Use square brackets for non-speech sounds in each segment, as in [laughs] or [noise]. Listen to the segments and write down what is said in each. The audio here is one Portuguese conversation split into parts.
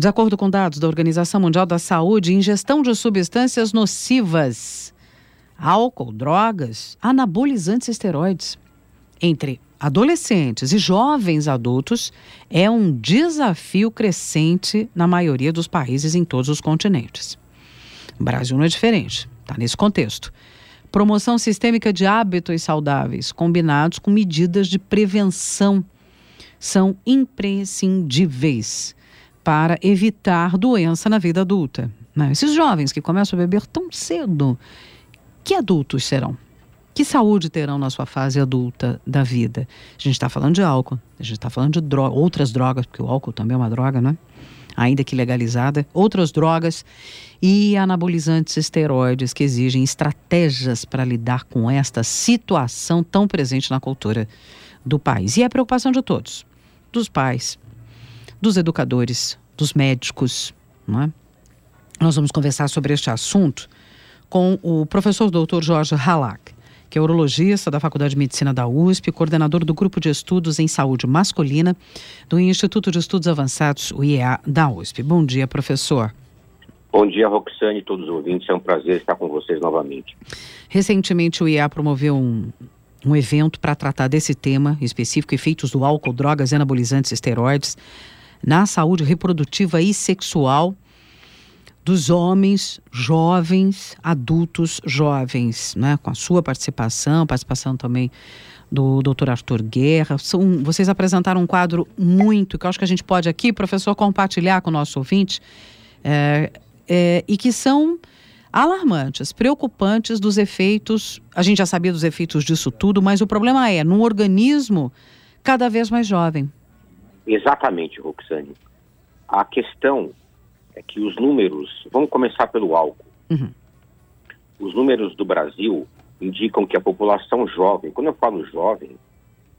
De acordo com dados da Organização Mundial da Saúde, ingestão de substâncias nocivas, álcool, drogas, anabolizantes e esteroides, entre adolescentes e jovens adultos é um desafio crescente na maioria dos países em todos os continentes. O Brasil não é diferente, está nesse contexto. Promoção sistêmica de hábitos saudáveis, combinados com medidas de prevenção, são imprescindíveis para evitar doença na vida adulta. Né? Esses jovens que começam a beber tão cedo, que adultos serão? Que saúde terão na sua fase adulta da vida? A gente está falando de álcool, a gente está falando de droga, outras drogas, porque o álcool também é uma droga, né? Ainda que legalizada, outras drogas e anabolizantes esteroides que exigem estratégias para lidar com esta situação tão presente na cultura do país. E é a preocupação de todos, dos pais, dos educadores, dos médicos. Não é? Nós vamos conversar sobre este assunto com o professor doutor Jorge Halak que é urologista da Faculdade de Medicina da USP, coordenador do Grupo de Estudos em Saúde Masculina do Instituto de Estudos Avançados, o IEA, da USP. Bom dia, professor. Bom dia, Roxane e todos os ouvintes. É um prazer estar com vocês novamente. Recentemente, o IEA promoveu um, um evento para tratar desse tema específico, efeitos do álcool, drogas, anabolizantes e esteroides na saúde reprodutiva e sexual dos homens jovens, adultos jovens, né? com a sua participação, participação também do Dr. Arthur Guerra. São, vocês apresentaram um quadro muito, que eu acho que a gente pode aqui, professor, compartilhar com o nosso ouvinte, é, é, e que são alarmantes, preocupantes dos efeitos. A gente já sabia dos efeitos disso tudo, mas o problema é num organismo cada vez mais jovem. Exatamente, Roxane. A questão é que os números, vamos começar pelo álcool. Uhum. Os números do Brasil indicam que a população jovem, quando eu falo jovem,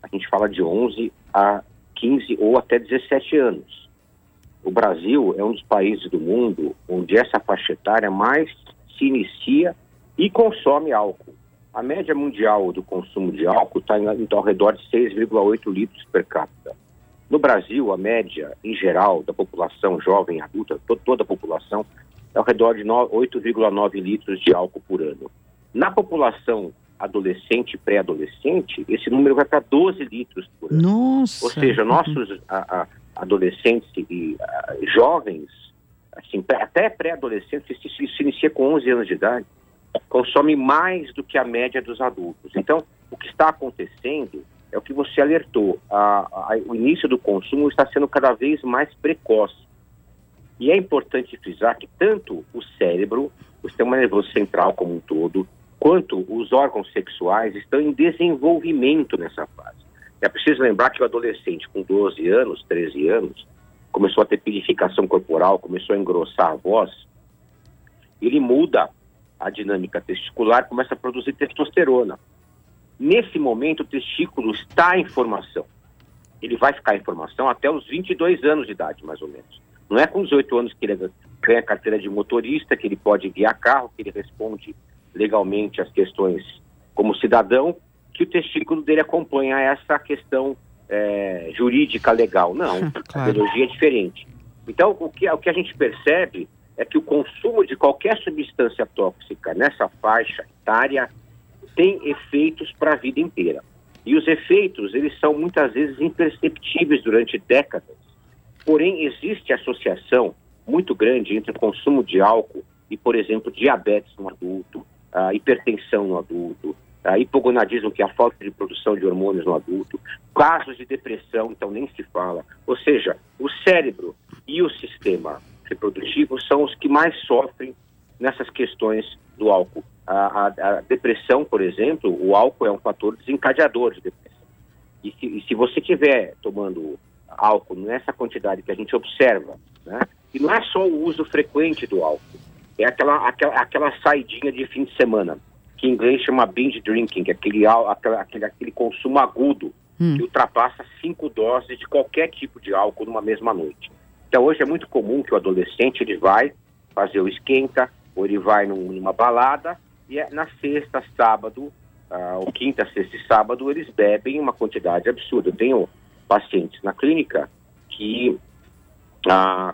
a gente fala de 11 a 15 ou até 17 anos. O Brasil é um dos países do mundo onde essa faixa etária mais se inicia e consome álcool. A média mundial do consumo de álcool está ao redor de 6,8 litros per capita. No Brasil, a média, em geral, da população jovem adulta, to toda a população, é ao redor de 8,9 litros de álcool por ano. Na população adolescente e pré-adolescente, esse número vai para 12 litros por ano. Nossa! Ou seja, nossos a, a, adolescentes e a, jovens, assim, até pré-adolescentes, se, se, se inicia com 11 anos de idade, consome mais do que a média dos adultos. Então, o que está acontecendo é o que você alertou. A, a, o início do consumo está sendo cada vez mais precoce. E é importante frisar que tanto o cérebro, o sistema nervoso central como um todo, quanto os órgãos sexuais estão em desenvolvimento nessa fase. É preciso lembrar que o adolescente com 12 anos, 13 anos, começou a ter purificação corporal, começou a engrossar a voz, ele muda a dinâmica testicular, começa a produzir testosterona. Nesse momento, o testículo está em formação. Ele vai ficar em formação até os 22 anos de idade, mais ou menos. Não é com 18 anos que ele ganha a carteira de motorista, que ele pode guiar carro, que ele responde legalmente às questões como cidadão, que o testículo dele acompanha essa questão é, jurídica legal. Não, [laughs] claro. a biologia é diferente. Então, o que, o que a gente percebe é que o consumo de qualquer substância tóxica nessa faixa etária tem efeitos para a vida inteira. E os efeitos, eles são muitas vezes imperceptíveis durante décadas. Porém, existe associação muito grande entre o consumo de álcool e, por exemplo, diabetes no adulto, a hipertensão no adulto, a hipogonadismo, que é a falta de produção de hormônios no adulto, casos de depressão, então nem se fala. Ou seja, o cérebro e o sistema reprodutivo são os que mais sofrem nessas questões do álcool. A, a, a, depressão, por exemplo, o álcool é um fator desencadeador de depressão. E se, e se você estiver tomando álcool nessa quantidade que a gente observa, né, e não é só o uso frequente do álcool, é aquela, aquela, aquela saidinha de fim de semana, que em inglês chama binge drinking, que é aquele, aquele, aquele consumo agudo hum. que ultrapassa cinco doses de qualquer tipo de álcool numa mesma noite. Então hoje é muito comum que o adolescente ele vai fazer o esquenta, ou ele vai num, numa balada e é, na sexta, sábado, ah, ou quinta, sexta e sábado, eles bebem uma quantidade absurda. Eu tenho pacientes na clínica que ah,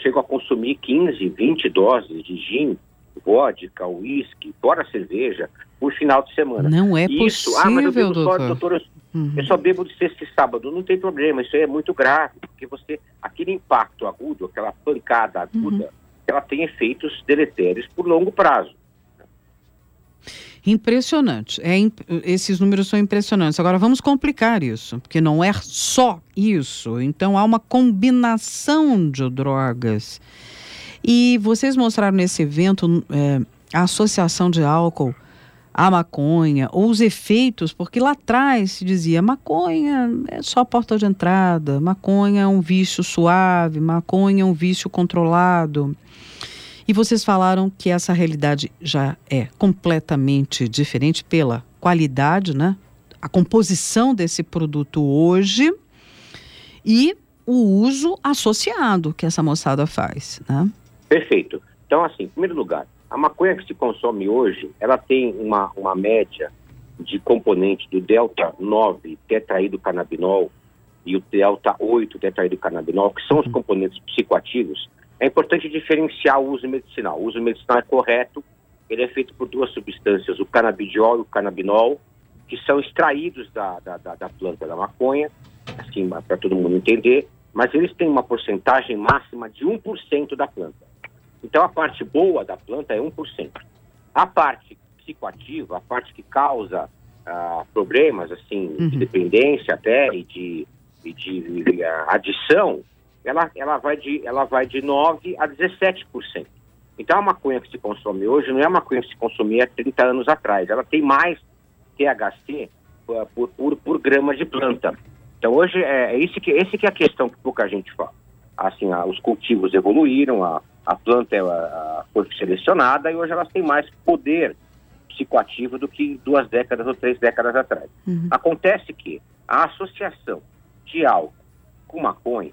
chegam a consumir 15, 20 doses de gin, vodka, uísque, fora cerveja, por final de semana. Não é isso, possível, ah, mas eu bebo doutor. Só, doutor eu, uhum. eu só bebo de sexta e sábado. Não tem problema, isso aí é muito grave, porque você, aquele impacto agudo, aquela pancada aguda, uhum. ela tem efeitos deletérios por longo prazo. Impressionante. É, esses números são impressionantes. Agora vamos complicar isso, porque não é só isso. Então há uma combinação de drogas. E vocês mostraram nesse evento é, a associação de álcool à maconha, ou os efeitos, porque lá atrás se dizia maconha é só porta de entrada, maconha é um vício suave, maconha é um vício controlado. E vocês falaram que essa realidade já é completamente diferente pela qualidade, né? A composição desse produto hoje e o uso associado que essa moçada faz, né? Perfeito. Então, assim, em primeiro lugar, a maconha que se consome hoje, ela tem uma, uma média de componente do delta 9 tetraído canabinol e o delta 8 tetraído canabinol, que são os uhum. componentes psicoativos, é importante diferenciar o uso medicinal. O uso medicinal é correto, ele é feito por duas substâncias, o canabidiol e o canabinol, que são extraídos da, da, da, da planta da maconha, assim, para todo mundo entender, mas eles têm uma porcentagem máxima de 1% da planta. Então, a parte boa da planta é 1%. A parte psicoativa, a parte que causa ah, problemas, assim, uhum. de dependência até e de, e de, de uh, adição, ela, ela, vai de, ela vai de 9% a 17%. Então, a maconha que se consome hoje não é a maconha que se consumia há 30 anos atrás. Ela tem mais THC por, por, por grama de planta. Então, hoje, é, é esse, que, esse que é a questão que pouca gente fala. Assim, a, os cultivos evoluíram, a, a planta a, foi selecionada e hoje elas têm mais poder psicoativo do que duas décadas ou três décadas atrás. Uhum. Acontece que a associação de álcool com maconha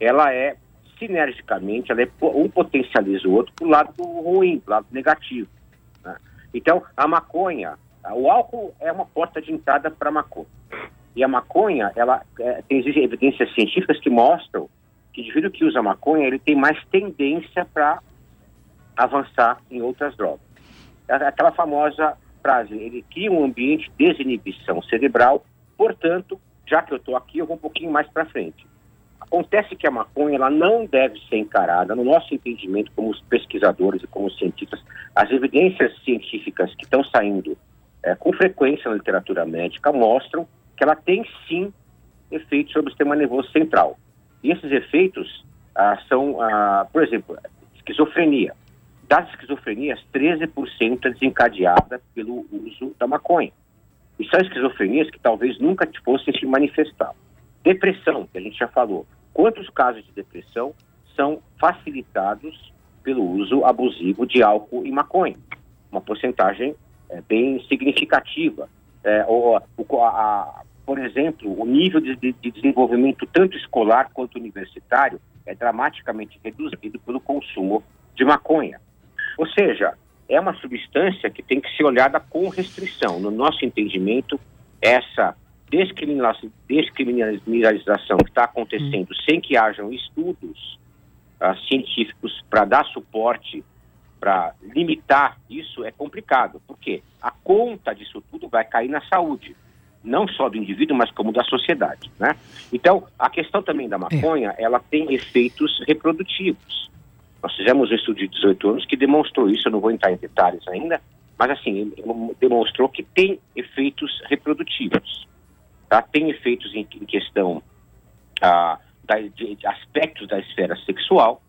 ela é sinergicamente, ela é, um potencializa o outro para o lado ruim, para o lado negativo. Né? Então, a maconha, o álcool é uma porta de entrada para a maconha. E a maconha, ela é, tem evidências científicas que mostram que o indivíduo que usa maconha, ele tem mais tendência para avançar em outras drogas. Aquela famosa frase, ele cria um ambiente de desinibição cerebral, portanto, já que eu estou aqui, eu vou um pouquinho mais para frente. Acontece que a maconha ela não deve ser encarada, no nosso entendimento, como pesquisadores e como cientistas, as evidências científicas que estão saindo é, com frequência na literatura médica mostram que ela tem sim efeitos sobre o sistema nervoso central. E esses efeitos ah, são, ah, por exemplo, esquizofrenia. Das esquizofrenias, 13% é desencadeada pelo uso da maconha. E são esquizofrenias que talvez nunca fossem se manifestar. Depressão, que a gente já falou. Quantos casos de depressão são facilitados pelo uso abusivo de álcool e maconha? Uma porcentagem é, bem significativa. É, o, a, a, por exemplo, o nível de, de desenvolvimento tanto escolar quanto universitário é dramaticamente reduzido pelo consumo de maconha. Ou seja, é uma substância que tem que ser olhada com restrição. No nosso entendimento, essa descriminalização que está acontecendo hum. sem que hajam estudos uh, científicos para dar suporte, para limitar isso, é complicado, porque a conta disso tudo vai cair na saúde, não só do indivíduo, mas como da sociedade, né? Então, a questão também da maconha, é. ela tem efeitos reprodutivos. Nós fizemos um estudo de 18 anos que demonstrou isso, eu não vou entrar em detalhes ainda, mas assim, demonstrou que tem efeitos reprodutivos tá? tem efeitos em, em questão ah, da, de, de aspectos da esfera sexual,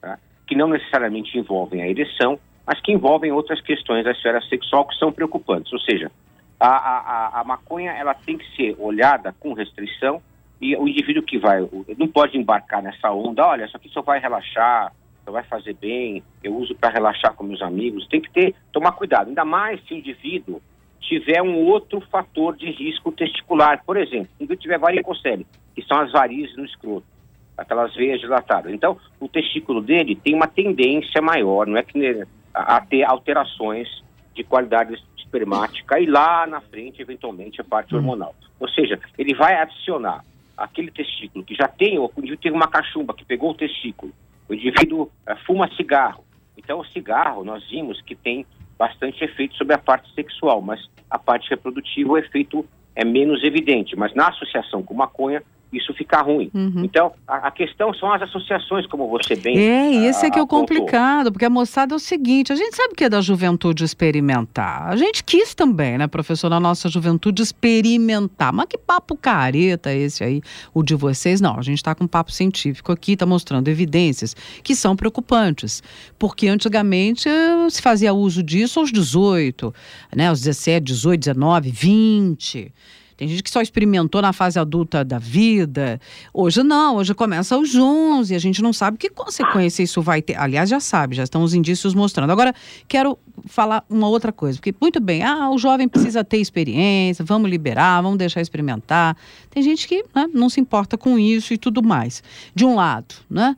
tá? que não necessariamente envolvem a ereção, mas que envolvem outras questões da esfera sexual que são preocupantes. Ou seja, a, a, a maconha ela tem que ser olhada com restrição e o indivíduo que vai, não pode embarcar nessa onda, olha, isso aqui só vai relaxar, só vai fazer bem, eu uso para relaxar com meus amigos, tem que ter, tomar cuidado, ainda mais se o indivíduo tiver um outro fator de risco testicular. Por exemplo, se tiver varicocele, que são as varizes no escroto, aquelas veias dilatadas. Então, o testículo dele tem uma tendência maior, não é que a, a ter alterações de qualidade espermática e lá na frente, eventualmente, a parte hum. hormonal. Ou seja, ele vai adicionar aquele testículo que já tem, ou o indivíduo tem uma cachumba que pegou o testículo, o indivíduo uh, fuma cigarro. Então, o cigarro, nós vimos que tem bastante efeito sobre a parte sexual, mas a parte reprodutiva, o efeito é menos evidente. Mas na associação com maconha, isso fica ruim. Uhum. Então, a, a, questão são as associações, como você bem É, esse é que é o complicado, porque a moçada é o seguinte, a gente sabe que é da juventude experimentar. A gente quis também, né, professor, na nossa juventude experimentar. Mas que papo careta esse aí, o de vocês? Não, a gente está com um papo científico aqui, está mostrando evidências que são preocupantes. Porque antigamente eh, se fazia uso disso aos 18, né, aos 17, 18, 19, 20. Tem gente que só experimentou na fase adulta da vida. Hoje não, hoje começa aos 11 e a gente não sabe que consequência isso vai ter. Aliás, já sabe, já estão os indícios mostrando. Agora, quero falar uma outra coisa, porque muito bem, ah, o jovem precisa ter experiência, vamos liberar, vamos deixar experimentar. Tem gente que né, não se importa com isso e tudo mais. De um lado, né?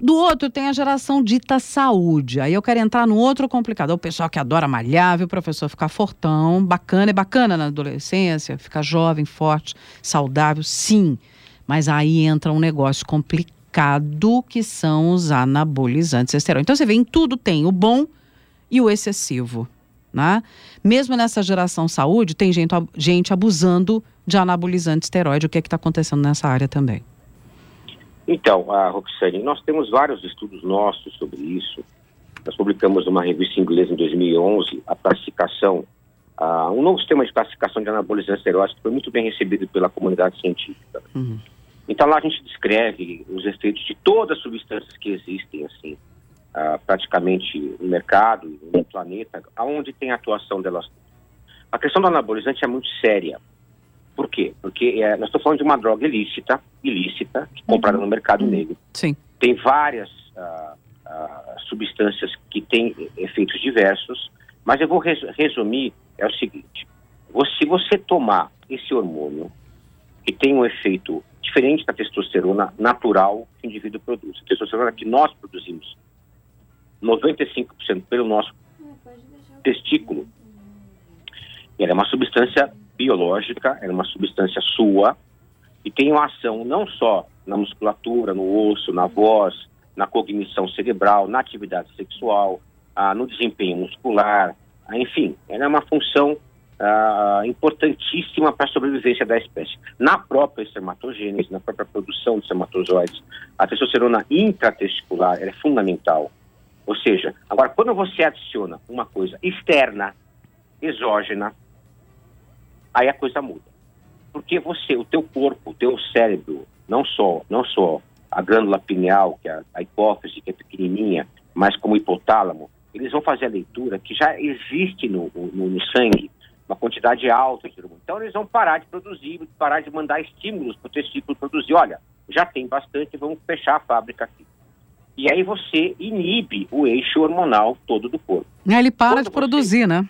Do outro, tem a geração dita saúde. Aí eu quero entrar no outro complicado. O pessoal que adora malhar, viu, professor ficar fortão, bacana, é bacana na adolescência, ficar jovem, forte, saudável, sim. Mas aí entra um negócio complicado que são os anabolizantes esteroides. Então você vê, em tudo tem o bom e o excessivo. Né? Mesmo nessa geração saúde, tem gente, gente abusando de anabolizante esteroide. O que é está acontecendo nessa área também? Então, a Roxane, nós temos vários estudos nossos sobre isso. Nós publicamos uma revista inglesa em 2011, a classificação, uh, um novo sistema de classificação de anabolizantes esteroides que foi muito bem recebido pela comunidade científica. Uhum. Então lá a gente descreve os efeitos de todas as substâncias que existem, assim, uh, praticamente no mercado, no planeta, aonde tem a atuação delas. A questão do anabolizante é muito séria. Por quê? Porque é, nós estamos falando de uma droga ilícita, ilícita, comprada uhum. no mercado uhum. negro. Sim. Tem várias uh, uh, substâncias que têm efeitos diversos, mas eu vou res resumir, é o seguinte, se você tomar esse hormônio, que tem um efeito diferente da testosterona natural que o indivíduo produz, a testosterona que nós produzimos, 95% pelo nosso testículo, ela é uma substância biológica, é uma substância sua, e tem uma ação não só na musculatura, no osso, na voz, na cognição cerebral, na atividade sexual, ah, no desempenho muscular, ah, enfim, ela é uma função ah, importantíssima para a sobrevivência da espécie. Na própria espermatogênese, na própria produção de espermatozoides, a testosterona intratesticular é fundamental. Ou seja, agora, quando você adiciona uma coisa externa, exógena, aí a coisa muda. Porque você, o teu corpo, o teu cérebro, não só, não só a glândula pineal, que é a hipófise, que é pequenininha, mas como o hipotálamo, eles vão fazer a leitura que já existe no, no, no sangue uma quantidade alta de hormônio. Então eles vão parar de produzir, parar de mandar estímulos para o testículo produzir. Olha, já tem bastante, vamos fechar a fábrica aqui. E aí você inibe o eixo hormonal todo do corpo. Ele para Quando de produzir, você... né?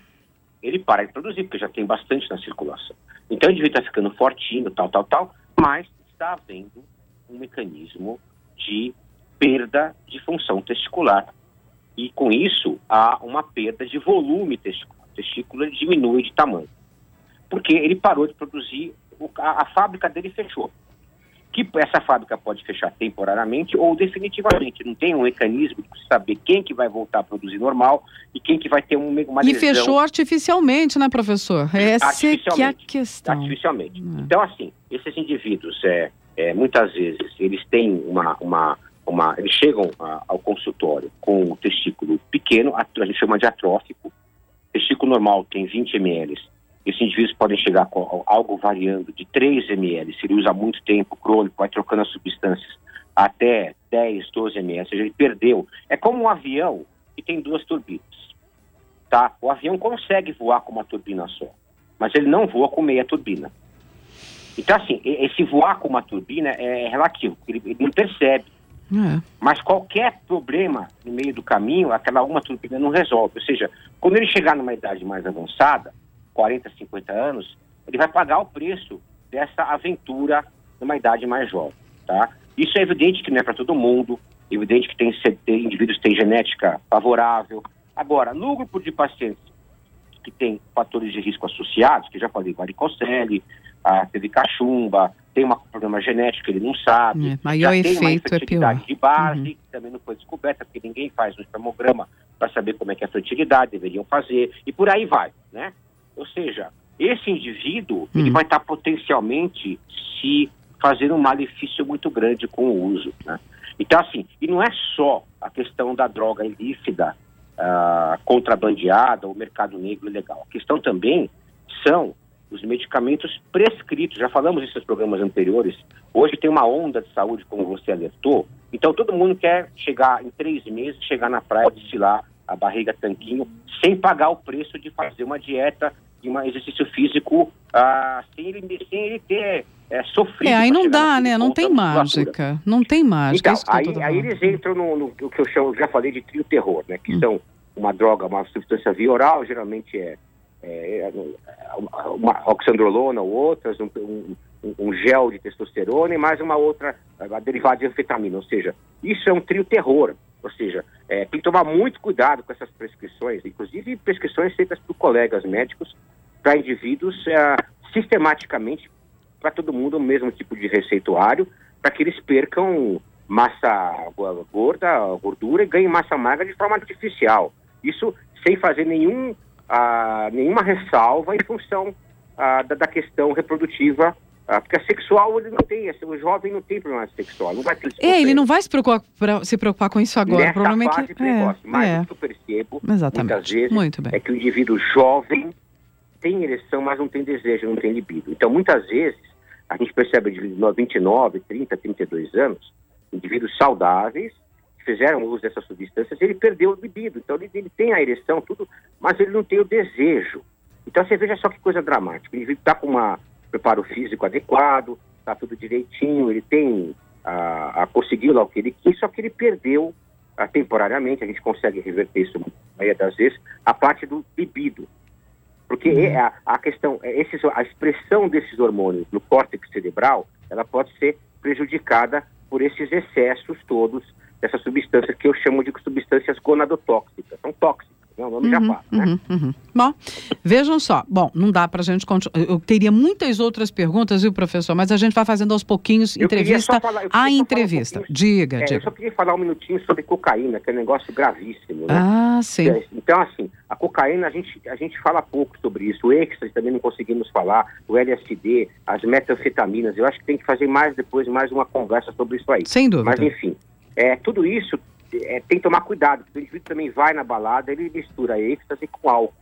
Ele para de produzir, porque já tem bastante na circulação. Então o indivíduo está ficando fortinho, tal, tal, tal, mas está havendo um mecanismo de perda de função testicular. E com isso há uma perda de volume testicular. O testículo diminui de tamanho. Porque ele parou de produzir, a, a fábrica dele fechou que essa fábrica pode fechar temporariamente ou definitivamente. Não tem um mecanismo de saber quem que vai voltar a produzir normal e quem que vai ter um, uma E fechou artificialmente, né, professor? Essa é que é a questão. Artificialmente. É. Então, assim, esses indivíduos, é, é, muitas vezes, eles têm uma... uma, uma eles chegam a, ao consultório com o testículo pequeno, a, a gente chama de atrófico. O testículo normal tem 20 ml esses indivíduos podem chegar com algo variando de 3 ml, se ele usa muito tempo crônico, vai trocando as substâncias, até 10, 12 ml, ou seja, ele perdeu. É como um avião que tem duas turbinas. Tá? O avião consegue voar com uma turbina só, mas ele não voa com meia turbina. Então, assim, esse voar com uma turbina é relativo, ele, ele não percebe. É. Mas qualquer problema no meio do caminho, aquela uma turbina não resolve. Ou seja, quando ele chegar numa idade mais avançada, 40, 50 anos, ele vai pagar o preço dessa aventura numa idade mais jovem, tá? Isso é evidente que não é para todo mundo, evidente que tem, tem indivíduos que têm genética favorável. Agora, no grupo de pacientes que tem fatores de risco associados, que já falei, varicocele, a teve cachumba, tem um problema genético que ele não sabe. É, maior já efeito tem uma é infertilidade pior. de base, Uhum. que também não foi descoberta, porque ninguém faz um espermograma para saber como é que é a fertilidade, deveriam fazer, e por aí vai, né? Ou seja, esse indivíduo, ele Hum. vai estar potencialmente se fazendo um malefício muito grande com o uso, né? Então, assim, e não é só a questão da droga ilícita, ah, contrabandeada, ou mercado negro ilegal. A questão também são os medicamentos prescritos. Já falamos isso nos programas anteriores. Hoje tem uma onda de saúde, como você alertou. Então todo mundo quer chegar em três meses, chegar na praia, destilar a barriga tanquinho, sem pagar o preço de fazer uma dieta um exercício físico ah, sem, ele, sem ele ter é, sofrido. É, aí não dá, né? Não ponto tem mágica. Não tem mágica. Então, é aí, aí eles entram no, no- no que eu chamo, já falei de trio terror, né? Que Hum. são uma droga, uma substância via oral, geralmente é, é, é uma, uma oxandrolona ou outras, um, um- um gel de testosterona e mais uma outra, a derivada de anfetamina. Ou seja, isso é um trio terror. Ou seja, é, tem que tomar muito cuidado com essas prescrições, inclusive prescrições feitas por colegas médicos para indivíduos é, sistematicamente para todo mundo o mesmo tipo de receituário, para que eles percam massa gorda, gordura e ganhem massa magra de forma artificial. Isso sem fazer nenhum, ah, nenhuma ressalva em função ah, da, da questão reprodutiva, ah, porque a sexual ele não tem, o jovem não tem problema sexual, não vai ter esse É, ele não vai se preocupar, pra- se preocupar com isso agora. Nessa o problema é que. precoce. Mas é, o que eu percebo, é, exatamente. muitas vezes, é que o indivíduo jovem tem ereção, mas não tem desejo, não tem libido. Então, muitas vezes, a gente percebe de 29, 30, 32 anos, indivíduos saudáveis, que fizeram uso dessas substâncias, ele perdeu o libido. Então, ele, ele tem a ereção, tudo, mas ele não tem o desejo. Então, você veja só que coisa dramática. Indivíduo está com um preparo físico adequado, está tudo direitinho, ele tem, a, a, conseguiu lá o que ele quis, só que ele perdeu ah, temporariamente, a gente consegue reverter isso, a maioria das vezes, a parte do libido. Porque Uhum. é a, a questão, é esses, a expressão desses hormônios no córtex cerebral, ela pode ser prejudicada por esses excessos todos dessas substâncias que eu chamo de substâncias gonadotóxicas. São tóxicas, né? o nome já Uhum, fala, né? uhum, uhum. Bom, vejam só. Bom, não dá pra gente continuar. Eu teria muitas outras perguntas, viu, professor? Mas a gente vai fazendo aos pouquinhos, Eu entrevista falar- eu a um entrevista. pouquinho- diga, É, eu diga. só queria falar um minutinho sobre cocaína, que é um negócio gravíssimo, né? Ah, sim. É, Então, assim, a cocaína, a gente, a gente fala pouco sobre isso. O êxtase também não conseguimos falar, o LSD, as metanfetaminas. Eu acho que tem que fazer mais depois, mais uma conversa sobre isso aí. Sem dúvida. Mas, enfim, é, tudo isso é, tem que tomar cuidado, porque o indivíduo também vai na balada, ele mistura êxtase com álcool.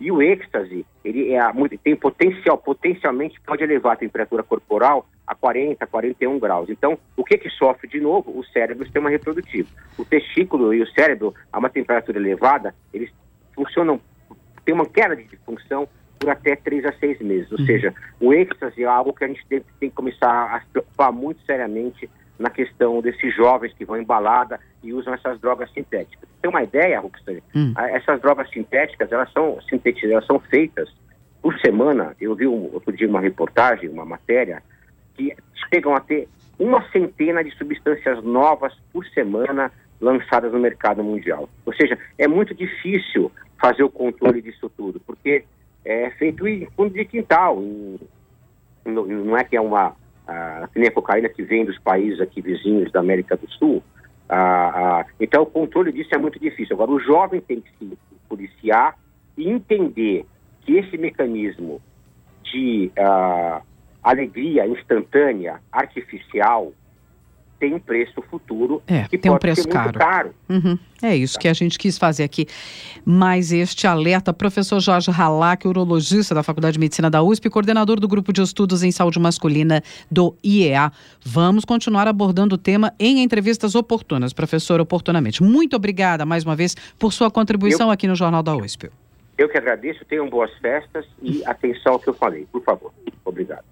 E o êxtase, ele é muito, tem potencial, potencialmente pode elevar a temperatura corporal a 40, 41 graus. Então, o que que sofre de novo? O cérebro o sistema reprodutivo. O testículo e o cérebro, a uma temperatura elevada, eles funcionam, tem uma queda de função por até 3 a 6 meses. Ou Uhum. seja, o êxtase é algo que a gente tem, tem que começar a se preocupar muito seriamente na questão desses jovens que vão em balada e usam essas drogas sintéticas. Tem uma ideia, Ruxley? Hum. Essas drogas sintéticas, elas são sintetizadas, elas são feitas por semana. Eu vi um, outro dia uma reportagem, uma matéria, que chegam a ter uma centena de substâncias novas por semana lançadas no mercado mundial. Ou seja, é muito difícil fazer o controle disso tudo, porque é feito em fundo de quintal. não, não é que é uma ah, que nem a cocaína que vem dos países aqui vizinhos da América do Sul. Ah, ah, então o controle disso é muito difícil. Agora o jovem tem que se policiar e entender que esse mecanismo de ah, alegria instantânea, artificial, tem um preço futuro É, que tem um preço caro. caro. Uhum. É isso que a gente quis fazer aqui. Mas este alerta, professor Jorge Halak, urologista da Faculdade de Medicina da USP, coordenador do Grupo de Estudos em Saúde Masculina do IEA. Vamos continuar abordando o tema em entrevistas oportunas, professor, oportunamente. Muito obrigada, mais uma vez, por sua contribuição aqui no Jornal da USP. Eu que agradeço, tenham boas festas e atenção ao que eu falei, por favor. Obrigado.